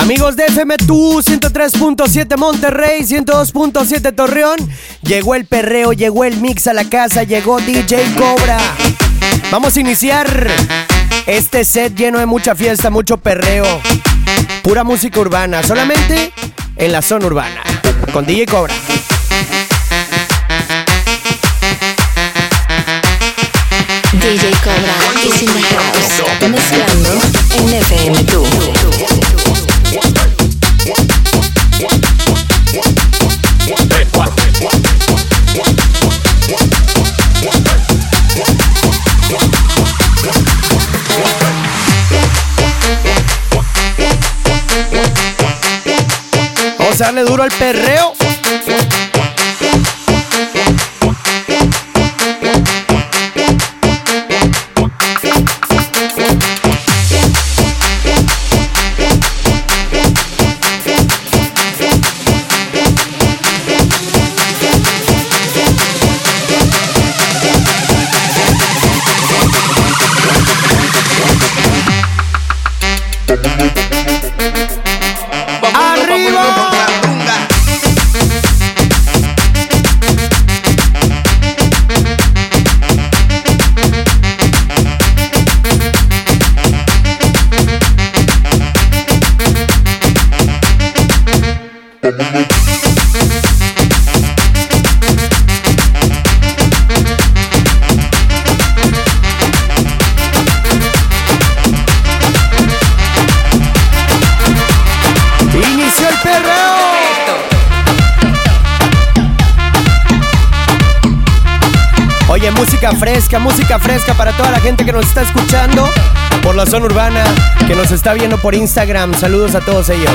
Amigos de FM2 103.7 Monterrey, 102.7 Torreón, llegó el perreo, llegó el mix a la casa, llegó DJ Cobra. Vamos a iniciar este set lleno de mucha fiesta, mucho perreo, pura música urbana, solamente en la zona urbana, con DJ Cobra. DJ Cobra is in the house, mezclando en FM2. Vamos a darle duro al perreo. Música fresca, música fresca para toda la gente que nos está escuchando por la zona urbana, que nos está viendo por Instagram. Saludos a todos ellos.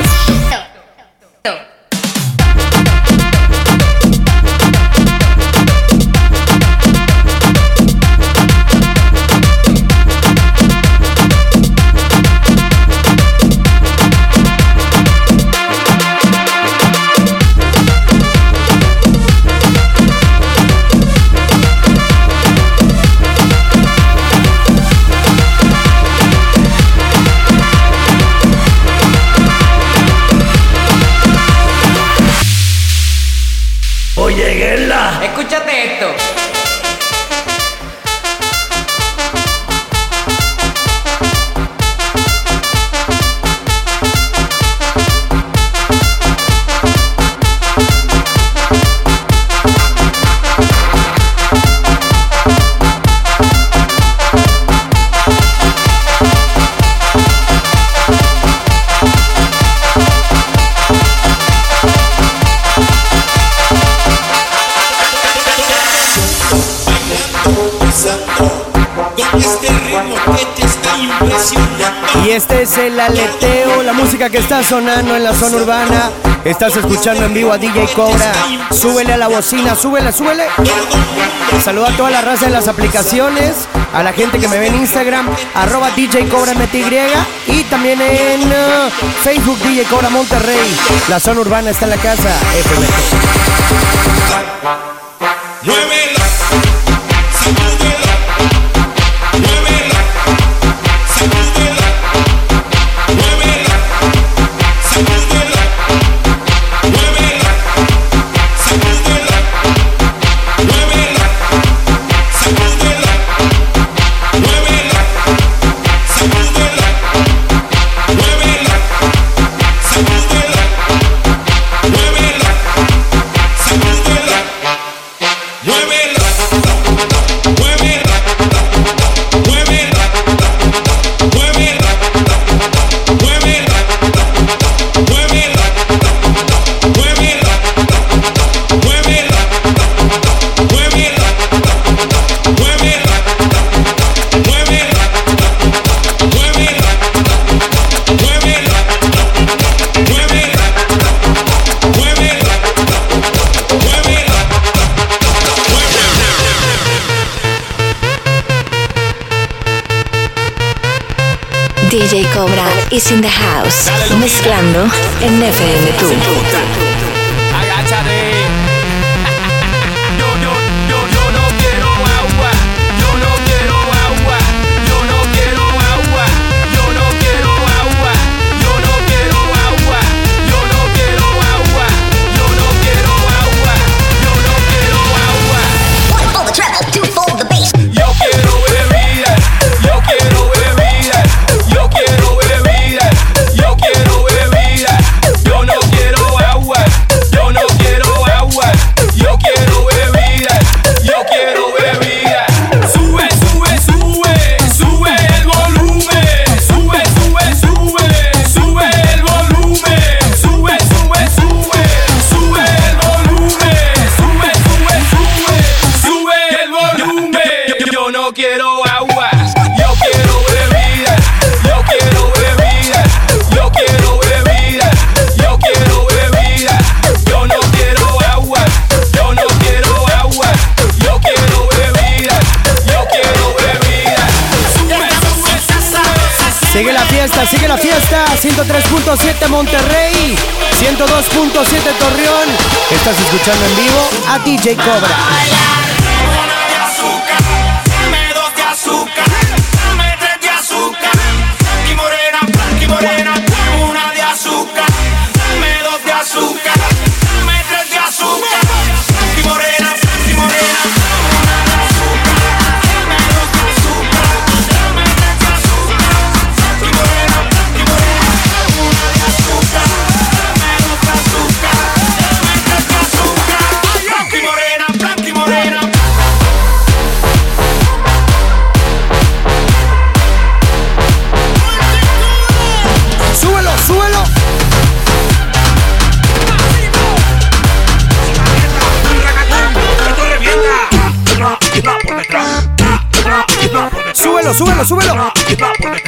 Y este es el aleteo, la música que está sonando en la zona urbana. Estás escuchando en vivo a DJ Cobra. Súbele a la bocina, súbele, súbele. Saluda a toda la raza de las aplicaciones, a la gente que me ve en Instagram, arroba DJ Cobra MTY y también en uh, Facebook DJ Cobra Monterrey. La zona urbana está en la casa, FM. 9 Mezclando en FM Tour. 103.7 Monterrey, 102.7 Torreón. Estás escuchando en vivo a DJ Cobra.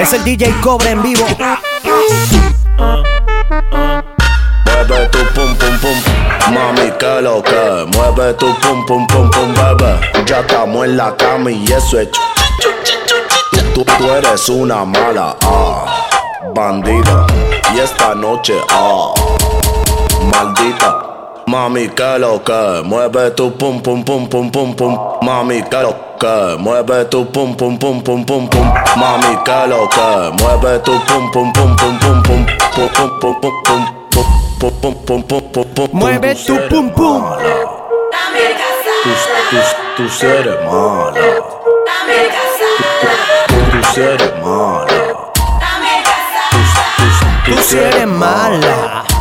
Es el DJ Cobra en vivo. Mueve tu pum pum pum, mami que lo que Mueve tu pum pum pum pum, bebé Ya estamos en la cama y eso es. Tú, tú eres una mala, ah Bandida. Y esta noche, ah Maldita Mami que lo que Mueve tu pum pum pum pum pum pum Mami que lo que Mueve tu pum pum pum pum pum pum Mami que lo que Mueve tu pum pum pum pum pum pum Pum pum pum pum pum pum pum pum pum pum pum pum Mueve tu pum pum. Tú, eres mala Tú eres mala Tú eres mala.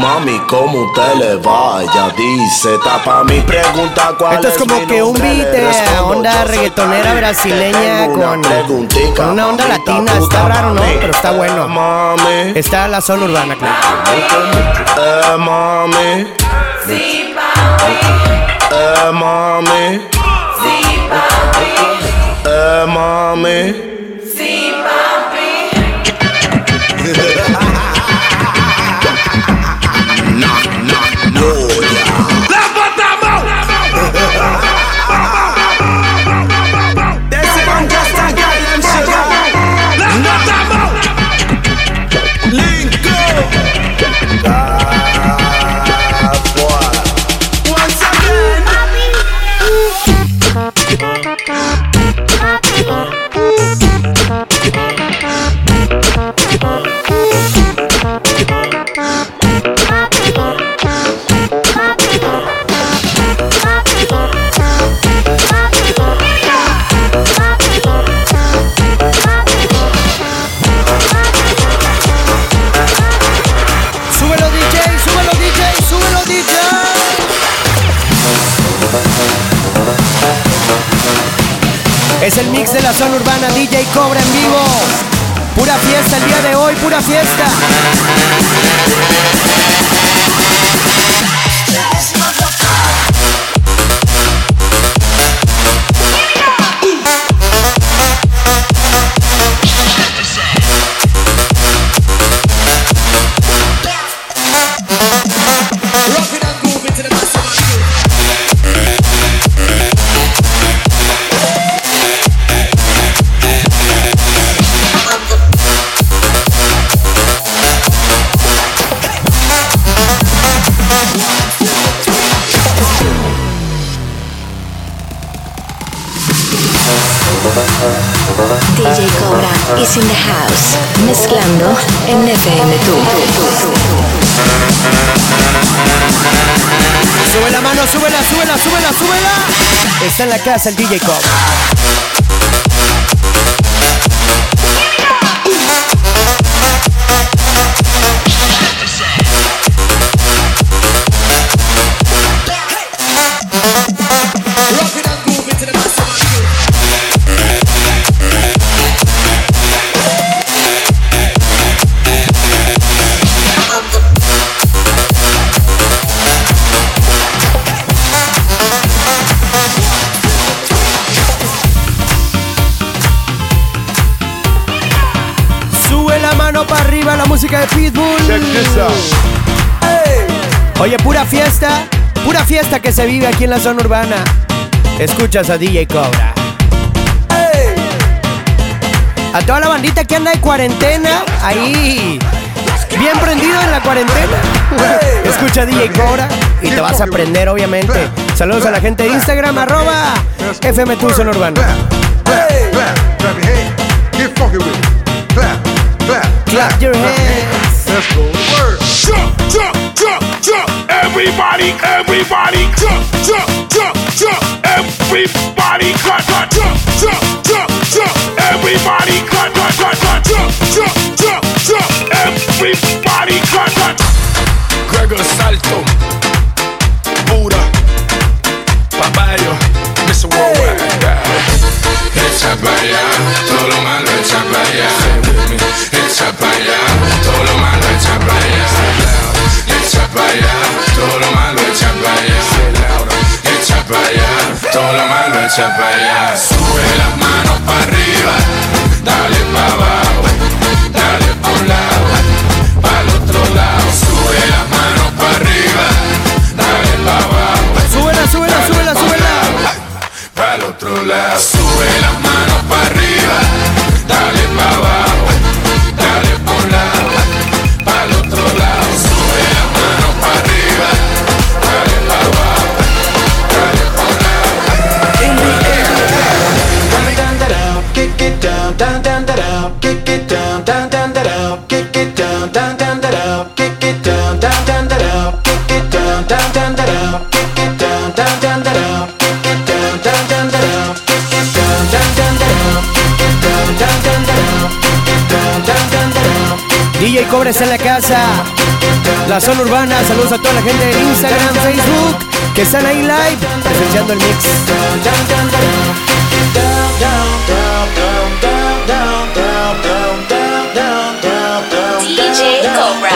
Mami, ¿cómo usted le vaya? Dice, tapa mi pregunta cuál Esto es como mi que un nombre? beat Le de onda reggaetonera brasileña con- preguntica, con una onda latina. Está raro, ¿no? mami. Pero está bueno. Mami, Está la zona urbana, claro. eh, mami. Eh, mami. Eh, mami. El mix de la zona urbana DJ Cobra en vivo. Pura fiesta el día de hoy, pura fiesta. Está en la casa el DJ Cobra. Oye, pura fiesta, pura fiesta que se vive aquí en la zona urbana. Escuchas a DJ Cobra. A toda la bandita que anda de cuarentena, ahí bien prendido en la cuarentena. Escucha DJ Cobra y te vas a aprender, obviamente. Saludos a la gente de Instagram, arroba FM Tucson Urbano. Champaias En la casa. La zona urbana. Saludos a toda la gente de Instagram, Facebook, que están ahí live presenciando el mix. DJ Cobra.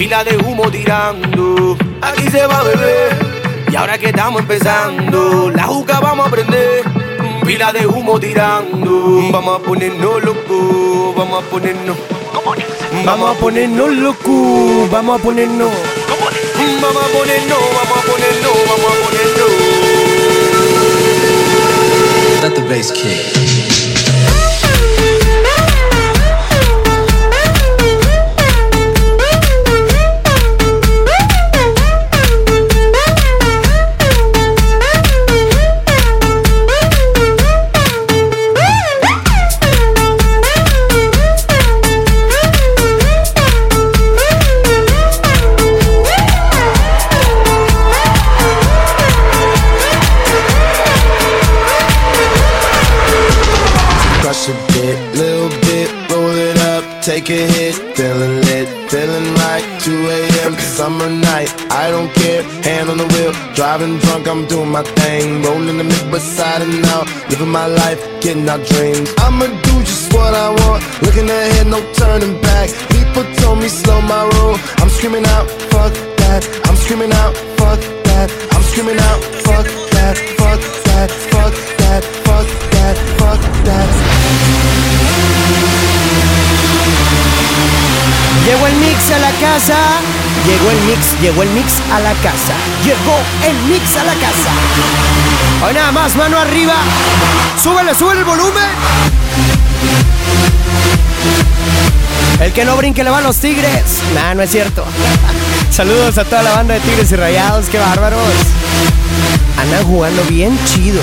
Pila de humo tirando Aquí se va bebé Y ahora que estamos empezando La juca vamos a prender Pila de humo tirando Vamos a ponernos loco Vamos a ponernos Vamos a ponernos loco. Vamos a ponernos. Vamos a ponernos Vamos a ponernos Vamos a ponernos Let the bass kick. Take a hit, feeling lit, feeling right. 2 a.m. summer night, I don't care, hand on the wheel, driving drunk, I'm doing my thing, rolling the mid beside and out, living my life, getting our dreams. I'ma do just what I want, looking ahead, no turning back. People told me slow my roll, I'm screaming out, fuck that, I'm screaming out, fuck that, I'm screaming out, fuck that, fuck that, fuck that, fuck that, fuck that. Llegó el mix a la casa. Llegó el mix, llegó el mix a la casa. Llegó el mix a la casa. Hoy nada más, mano arriba. Súbele, súbele el volumen. El que no brinque le va a los tigres. Nah, no es cierto. Saludos a toda la banda de Tigres y Rayados, qué bárbaros. Andan jugando bien chido.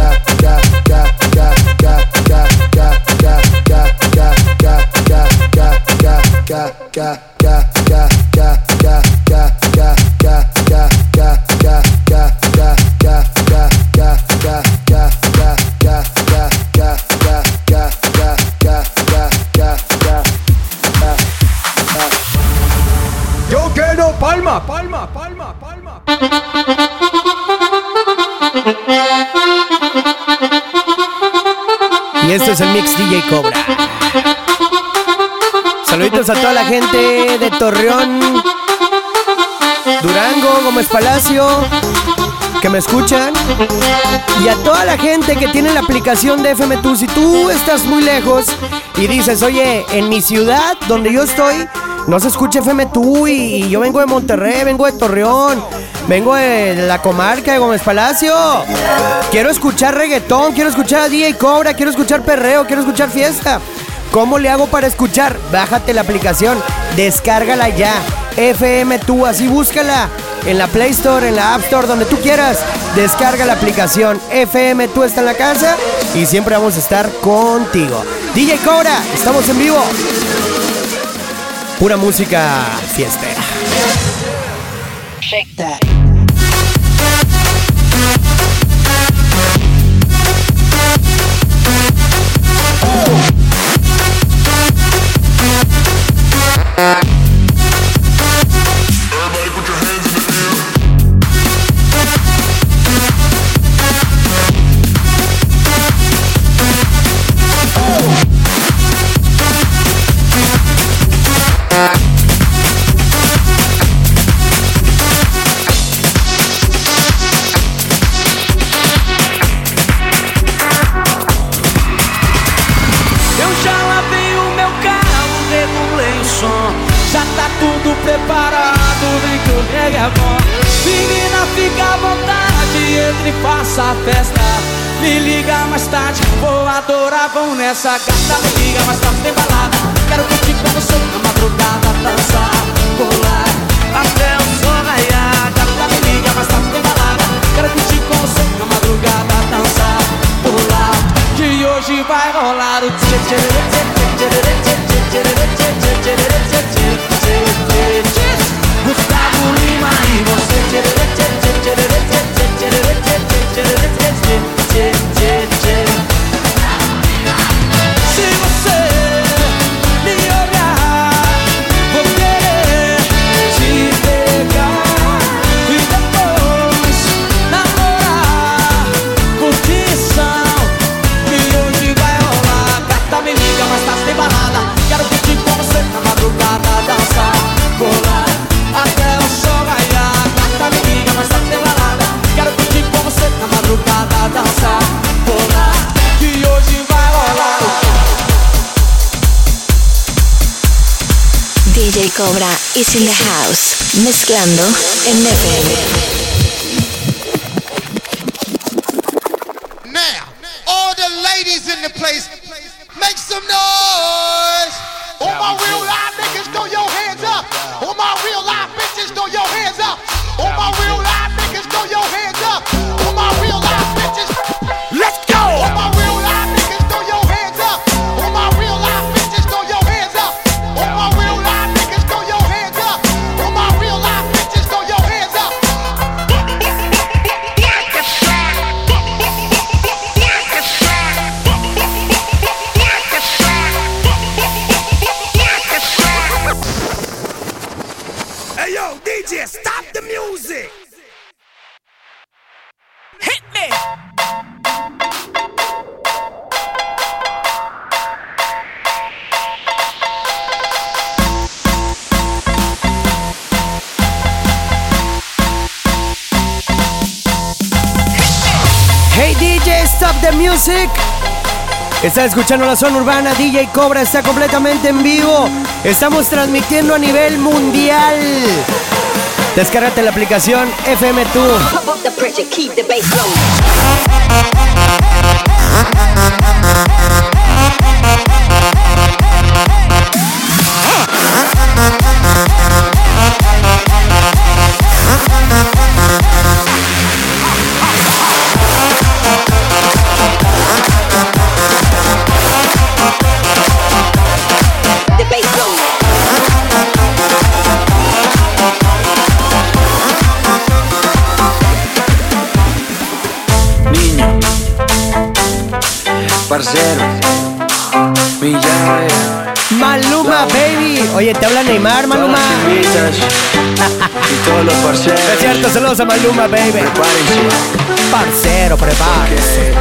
Yo quiero palma, palma, palma, palma. Y este es el mix DJ Cobra. A toda la gente de Torreón, Durango, Gómez Palacio, que me escuchan. Y a toda la gente que tiene la aplicación de FM2. Si tú estás muy lejos y dices, oye, en mi ciudad donde yo estoy, no se escucha FM2 y, y yo vengo de Monterrey, vengo de Torreón, vengo de la comarca de Gómez Palacio. Quiero escuchar reggaetón, quiero escuchar a DJ Cobra, quiero escuchar perreo, quiero escuchar fiesta. ¿Cómo le hago para escuchar? Bájate la aplicación, descárgala ya. FM2, así búscala en la Play Store, en la App Store, donde tú quieras. Descarga la aplicación. FM2 está en la casa y siempre vamos a estar contigo. DJ Cobra, estamos en vivo. Pura música fiestera. Bye. sacar. Cobra is in the house, mezclando en FM. Music. Está escuchando la zona urbana, DJ Cobra está completamente en vivo. Estamos transmitiendo a nivel mundial. Descárgate la aplicación FM2. Maluma, baby. Prepárense. Parcero, prepárese.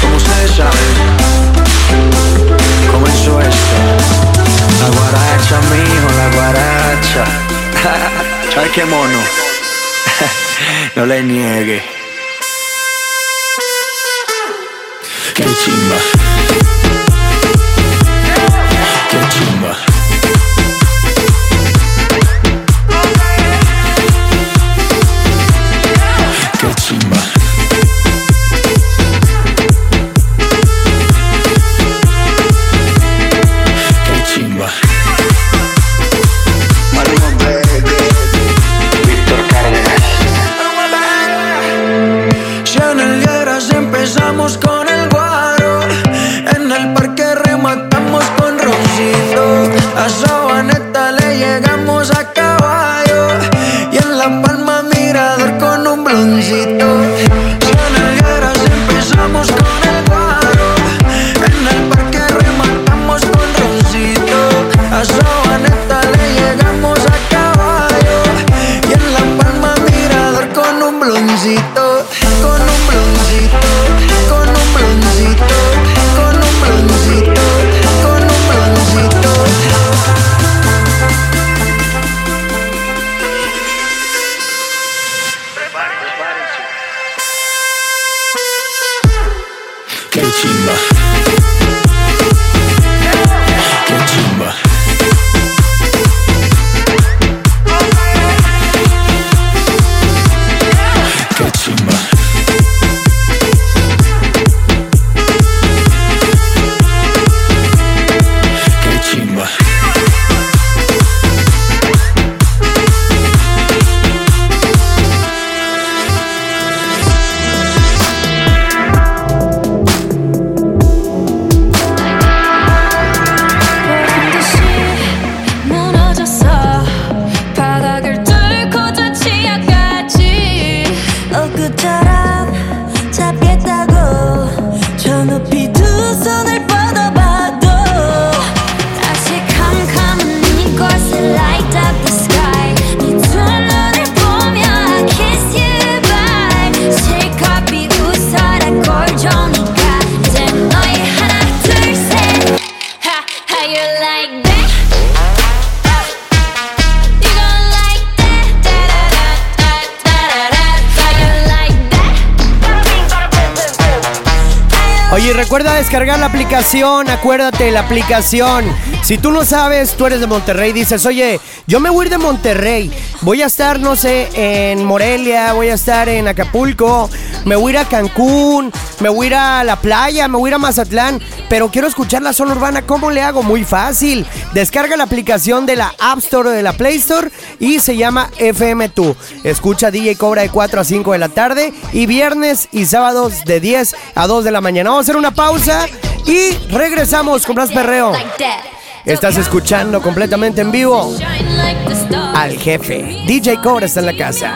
Como ustedes saben, comenzó esto. La guaracha, mijo, la guaracha. Ay, qué mono. no le niegue. Qué chimba. Qué chimba. Recuerda descargar la aplicación, acuérdate la aplicación. Si tú no sabes, tú eres de Monterrey, dices, oye, yo me voy a ir de Monterrey, voy a estar, no sé, en Morelia, voy a estar en Acapulco, me voy a ir a Cancún, me voy a ir a la playa, me voy a ir a Mazatlán, pero quiero escuchar la zona urbana, ¿cómo le hago? Muy fácil. Descarga la aplicación de la App Store o de la Play Store y se llama FM2. Escucha DJ Cobra de 4 a 5 de la tarde y viernes y sábados de 10 a 2 de la mañana. Vamos a hacer una pausa y regresamos con más perreo. Estás escuchando completamente en vivo al jefe. DJ Cobra está en la casa.